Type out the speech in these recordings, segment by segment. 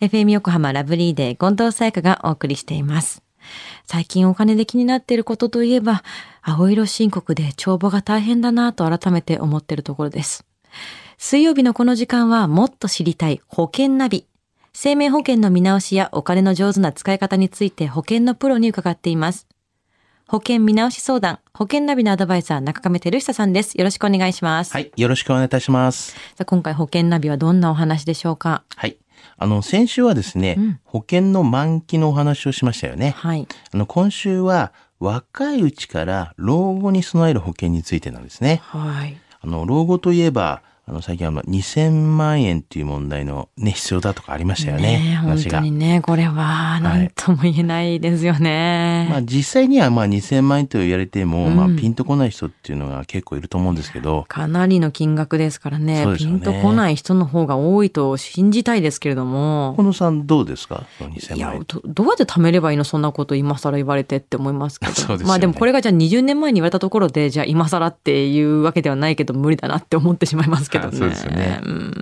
FM 横浜ラブリーデー近藤沙耶香がお送りしています。最近お金で気になっていることといえば、青色申告で帳簿が大変だなと改めて思っているところです。水曜日のこの時間はもっと知りたい保険ナビ。生命保険の見直しやお金の上手な使い方について保険のプロに伺っています。保険見直し相談、保険ナビのアドバイザー中亀照久さんです。よろしくお願いします。はい。よろしくお願いいたします。さあ今回保険ナビはどんなお話でしょうか？はい。あの、先週はですね、うん保険の満期のお話をしましたよね。はい。あの、今週は若いうちから老後に備える保険についてなんですね。はい。あの、老後といえば、あの、最近あの、2000万円っていう問題のね、必要だとかありましたよね。ねえ本話が当に。ね、これは何とも言えないですよね。まあ実際にはまあ2000万円と言われても、うんまあピンとこない人っていうのが結構いると思うんですけど、かなりの金額ですからねねンとこない人の方が多いと信じたいですけれどもこ。のさんどうですか？そのい2000や万円。どどうやって貯めればいいの？そんなこと今更言われてって思いますけど そうですよねまあでもこれがじゃあ20年前に言われたところでじゃあ今更っていうわけではないけど無理だなって思ってしまいますけどね。あそうですよねうん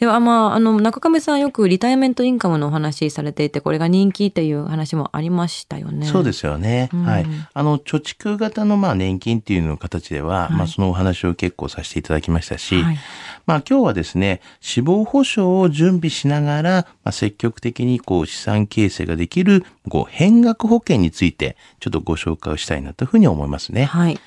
ではまああの中亀さんよくリタイアメントインカムのお話されていてこれが人気っていう話もありましたよね。そうですよね。うんはい。あの、貯蓄型のまあ年金っていうの形では、はいまあそのお話を結構させていただきましたし、はいまあ今日はですね、死亡保障を準備しながら、まあ、積極的にこう資産形成ができる、こう変額保険について、ちょっとご紹介をしたいなというふうに思いますね。はい。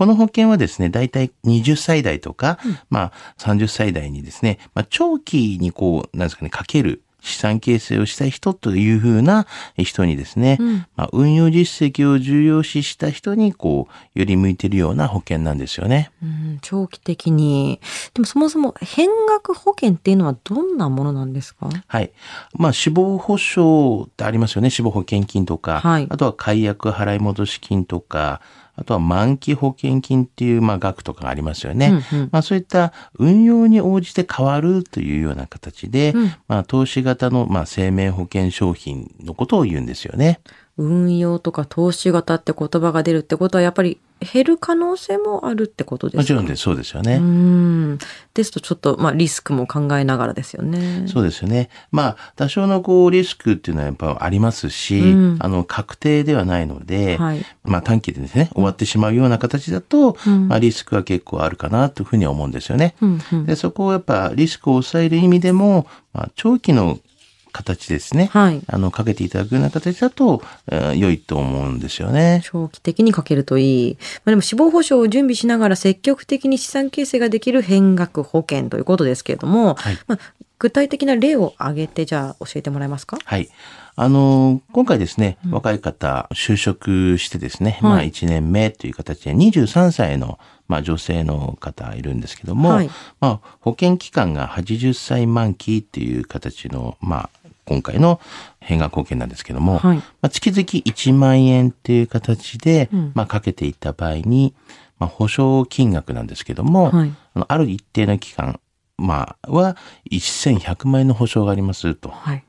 この保険はですね、だいたい20歳代とか、まあ30歳代にですね、まあ長期にこう、なんですかね、かける資産形成をしたい人というふうな人にですね、うんまあ運用実績を重要視した人にこう、より向いているような保険なんですよね。うん、長期的に。でもそもそも変額保険っていうのはどんなものなんですか？はい。まあ死亡保障ってありますよね。死亡保険金とか、はいあとは解約払い戻し金とか、あとは満期保険金っていうまあ額とかがありますよね。うんうんまあそういった運用に応じて変わるというような形で、うんまあ投資型のまあ生命保険商品のことを言うんですよね。運用とか投資型って言葉が出るってことはやっぱり減る可能性もあるってことですか？もちろんです。そうですよね。うん。ですとちょっと、まあ、リスクも考えながらですよね。そうですよね。まあ、多少のこうリスクっていうのはやっぱありますし、うんあの、確定ではないので、はいまあ短期でですね、終わってしまうような形だと、うんまあリスクは結構あるかなというふうには思うんですよね。うんうんで、そこをやっぱリスクを抑える意味でも、まあ長期の形ですね。はい。あの、かけていただくような形だと、えー良いと思うんですよね。長期的にかけるといい。まあ、でも死亡保障を準備しながら積極的に資産形成ができる変額保険ということですけれども、はいまあ、具体的な例を挙げてじゃあ教えてもらえますか？はい。あの、今回ですね、若い方、就職してですね、まあはい1年目という形で23歳の、まあ女性の方いるんですけども、はいまあ保険期間が80歳満期っていう形の、まあ今回の変額保険なんですけども、はいまあ月々1万円っていう形で、うんまあかけていった場合に、まあ保証金額なんですけども、はいあのある一定の期間、まあは1100万円の保証がありますと。はい。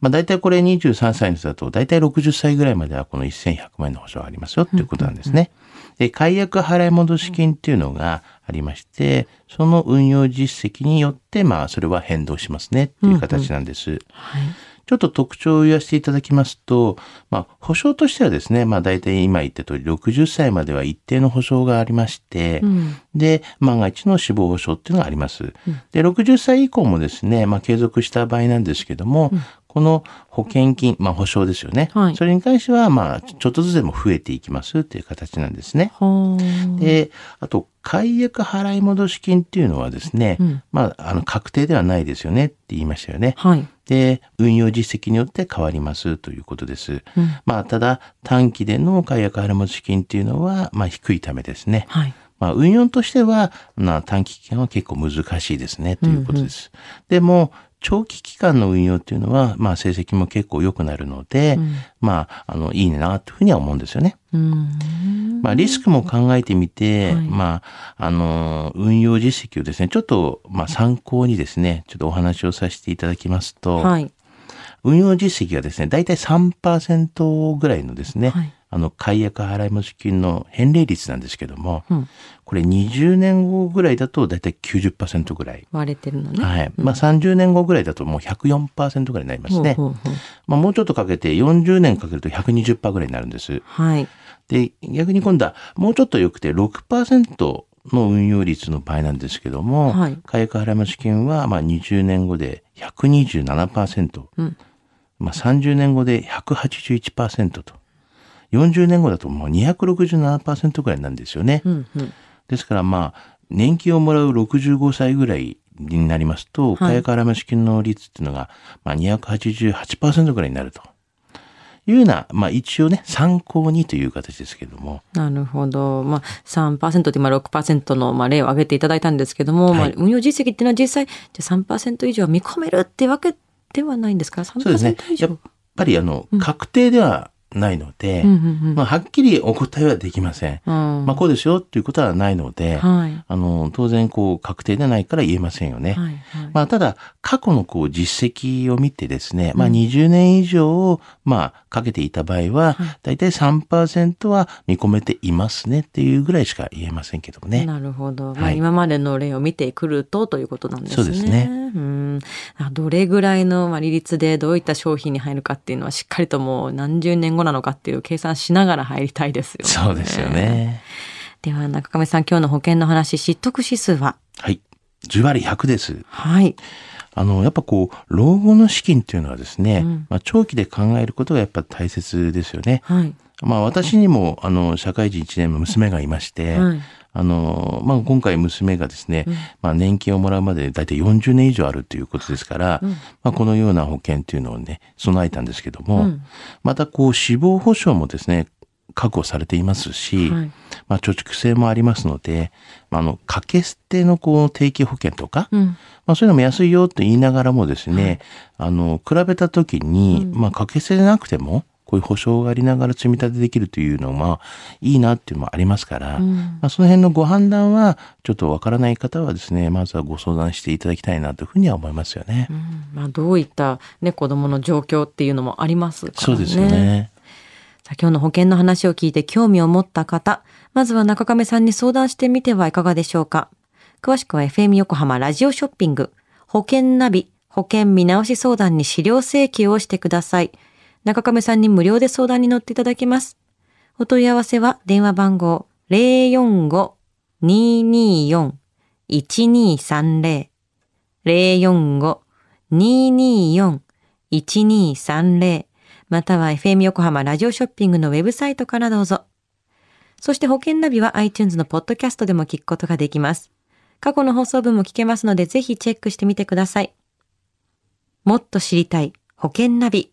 まあ大体これ23歳の人だと大体60歳ぐらいまではこの1100万円の保証がありますよっていうことなんですね。で、解約払い戻し金っていうのがありまして、その運用実績によってまあそれは変動しますねっていう形なんです。はい。ちょっと特徴を言わせていただきますと、まあ、保証としてはですね、まあ、大体今言った通り60歳までは一定の保証がありまして、うん。で、万が一の死亡保障っていうのがあります。で、60歳以降もですね、まあ、継続した場合なんですけども、この保険金、まあ、保証ですよね。はいそれに関しては、まあ、ちょっとずつでも増えていきますっていう形なんですね。はあ。で、あと、解約払い戻し金っていうのはですね、うんまあ、あの、確定ではないですよねって言いましたよね。はい。で、運用実績によって変わりますということです。うんまあ、ただ、短期での解約払い戻し金っていうのは、まあ、低いためですね。はい。まあ、運用としては、まあ、短期期間は結構難しいですね、ということです。でも、長期期間の運用っていうのは、まあ、成績も結構良くなるので、うんまあ、あの、いいな、というふうには思うんですよね。うん。まあ、リスクも考えてみて、はいまあ、あの、運用実績をですね、ちょっと、まあ、参考にですね、ちょっとお話をさせていただきますと、はい。運用実績がですね、だいたい3%ぐらいのですね、はいあの、解約払い戻し金の返礼率なんですけども、うんこれ20年後ぐらいだとだいたい90%ぐらい。割れてるのね。はい。まあ30年後ぐらいだともう104%ぐらいになりますね。まあもうちょっとかけて40年かけると120%ぐらいになるんです。はい。で、逆に今度はもうちょっと良くて6%の運用率の場合なんですけども、はい解約払い増し金はまあ20年後で127%、うんまあ30年後で181%と、40年後だともう267%ぐらいなんですよね。うんうん。ですからまあ、年金をもらう65歳ぐらいになりますと、はい解約払い増し金の率っていうのが、まあ、288%ぐらいになると。いうような、まあ一応ね、参考にという形ですけども。なるほど。まあ、3%で今6%の、まあ、例を挙げていただいたんですけども、まあはい、運用実績っていうのは実際、じゃあ3%以上見込めるってわけではないんですか ?3% そうですね。以上。やっぱりあの、確定ではないので、うんうんうんまあ、はっきりお答えはできません。うんまあこうですよっていうことはないので、はい。あの、当然こう確定でないから言えませんよね。はい。はい。まあ、ただ、過去のこう実績を見てですね、まあ、20年以上、まあ、かけていた場合は、だいたい3%は見込めていますねっていうぐらいしか言えませんけどもね。なるほど。まあ、はい今までの例を見てくるとということなんですね。そうですねうん。あどれぐらいのまあ利率でどういった商品に入るかっていうのはしっかりともう何十年後なのかっていう計算しながら入りたいですよね。そうですよ。ね。では中亀さん今日の保険の話、知得指数は？はい。10割100です。はい。あの、やっぱこう、老後の資金っていうのはですね、うんまあ、長期で考えることがやっぱ大切ですよね。はい。まあ、私にも、あの、社会人1年の娘がいまして、はい。あの、まあ、今回娘がですね、まあ、年金をもらうまでだいたい40年以上あるということですから、うん。まあ、このような保険っていうのをね、備えたんですけども、うん。またこう、死亡保障もですね、確保されていますし、はい。まあ、貯蓄性もありますので、まあ、あの、掛け捨てのこう、定期保険とか、うん。まあ、そういうのも安いよと言いながらもですね、あの、比べたときに、まあ、掛け捨てでなくても、こういう保証がありながら積み立てできるというのは、まあ、いいなっていうのもありますから、うんまあ、その辺のご判断は、ちょっとわからない方はですね、まずはご相談していただきたいなというふうには思いますよね。うんまあ、どういった、ね、子供の状況っていうのもありますからね。そうですよね。今日の保険の話を聞いて興味を持った方、まずは中亀さんに相談してみてはいかがでしょうか。詳しくは FM 横浜ラジオショッピング、保険ナビ、保険見直し相談に資料請求をしてください。中亀さんに無料で相談に乗っていただけます。お問い合わせは電話番号045-224-1230 045-224-1230または FM 横浜ラジオショッピングのウェブサイトからどうぞ。そして保険ナビは iTunes のポッドキャストでも聞くことができます。過去の放送分も聞けますのでぜひチェックしてみてください。もっと知りたい保険ナビ。